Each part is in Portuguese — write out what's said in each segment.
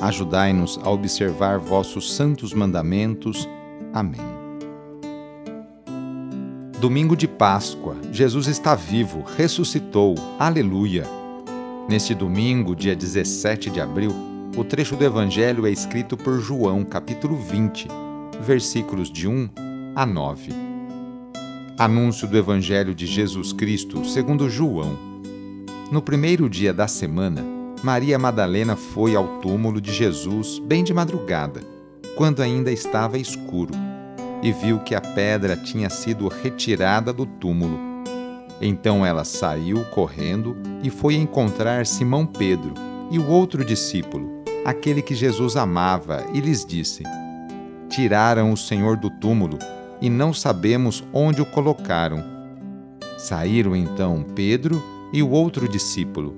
Ajudai-nos a observar vossos santos mandamentos. Amém. Domingo de Páscoa, Jesus está vivo, ressuscitou. Aleluia! Neste domingo, dia 17 de abril, o trecho do Evangelho é escrito por João, capítulo 20, versículos de 1 a 9. Anúncio do Evangelho de Jesus Cristo segundo João. No primeiro dia da semana, Maria Madalena foi ao túmulo de Jesus bem de madrugada, quando ainda estava escuro, e viu que a pedra tinha sido retirada do túmulo. Então ela saiu correndo e foi encontrar Simão Pedro e o outro discípulo, aquele que Jesus amava, e lhes disse: Tiraram o Senhor do túmulo e não sabemos onde o colocaram. Saíram então Pedro e o outro discípulo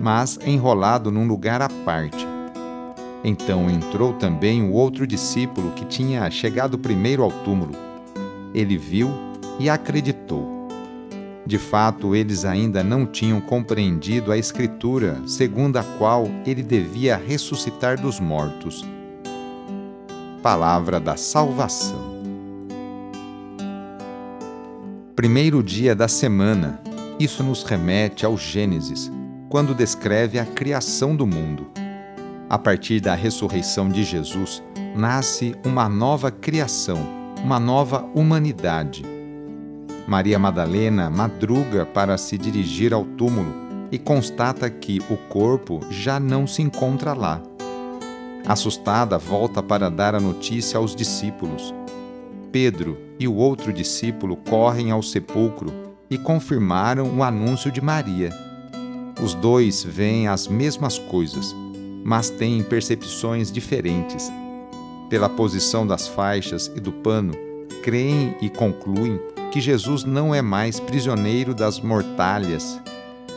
mas enrolado num lugar à parte. Então entrou também o outro discípulo que tinha chegado primeiro ao túmulo. Ele viu e acreditou. De fato, eles ainda não tinham compreendido a Escritura, segundo a qual ele devia ressuscitar dos mortos. Palavra da Salvação. Primeiro dia da semana. Isso nos remete ao Gênesis quando descreve a criação do mundo. A partir da ressurreição de Jesus, nasce uma nova criação, uma nova humanidade. Maria Madalena madruga para se dirigir ao túmulo e constata que o corpo já não se encontra lá. Assustada, volta para dar a notícia aos discípulos. Pedro e o outro discípulo correm ao sepulcro e confirmaram o anúncio de Maria os dois veem as mesmas coisas, mas têm percepções diferentes. Pela posição das faixas e do pano, creem e concluem que Jesus não é mais prisioneiro das mortalhas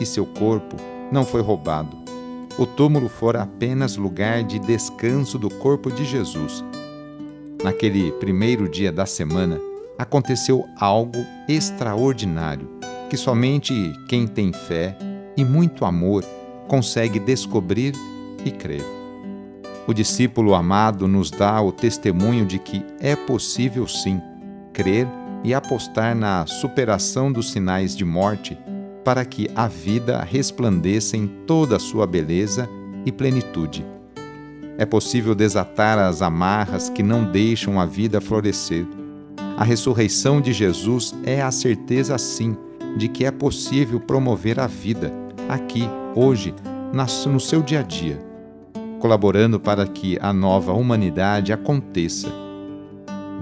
e seu corpo não foi roubado. O túmulo fora apenas lugar de descanso do corpo de Jesus. Naquele primeiro dia da semana, aconteceu algo extraordinário que somente quem tem fé e muito amor consegue descobrir e crer. O discípulo amado nos dá o testemunho de que é possível sim crer e apostar na superação dos sinais de morte para que a vida resplandeça em toda a sua beleza e plenitude. É possível desatar as amarras que não deixam a vida florescer. A ressurreição de Jesus é a certeza, sim, de que é possível promover a vida aqui, hoje, no seu dia a dia, colaborando para que a nova humanidade aconteça.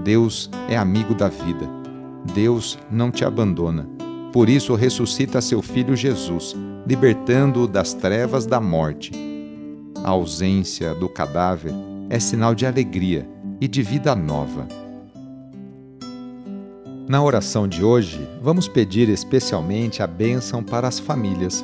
Deus é amigo da vida. Deus não te abandona. Por isso ressuscita seu filho Jesus, libertando-o das trevas da morte. A ausência do cadáver é sinal de alegria e de vida nova. Na oração de hoje, vamos pedir especialmente a bênção para as famílias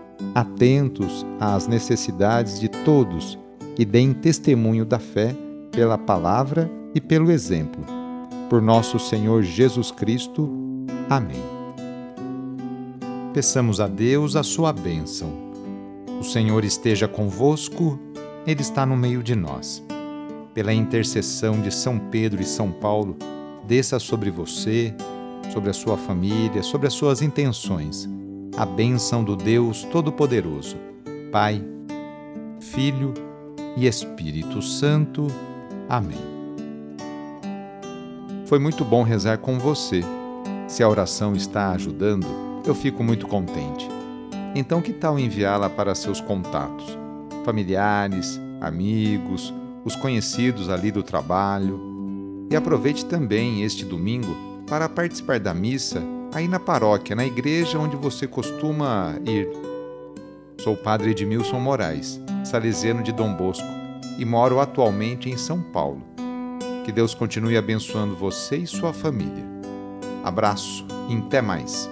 atentos às necessidades de todos e deem testemunho da fé pela palavra e pelo exemplo. Por nosso Senhor Jesus Cristo. Amém. Peçamos a Deus a sua bênção. O Senhor esteja convosco, Ele está no meio de nós. Pela intercessão de São Pedro e São Paulo, desça sobre você, sobre a sua família, sobre as suas intenções. A bênção do Deus Todo-Poderoso, Pai, Filho e Espírito Santo. Amém. Foi muito bom rezar com você. Se a oração está ajudando, eu fico muito contente. Então, que tal enviá-la para seus contatos, familiares, amigos, os conhecidos ali do trabalho? E aproveite também este domingo para participar da missa aí na paróquia, na igreja onde você costuma ir. Sou o padre Edmilson Moraes, salesiano de Dom Bosco, e moro atualmente em São Paulo. Que Deus continue abençoando você e sua família. Abraço e até mais.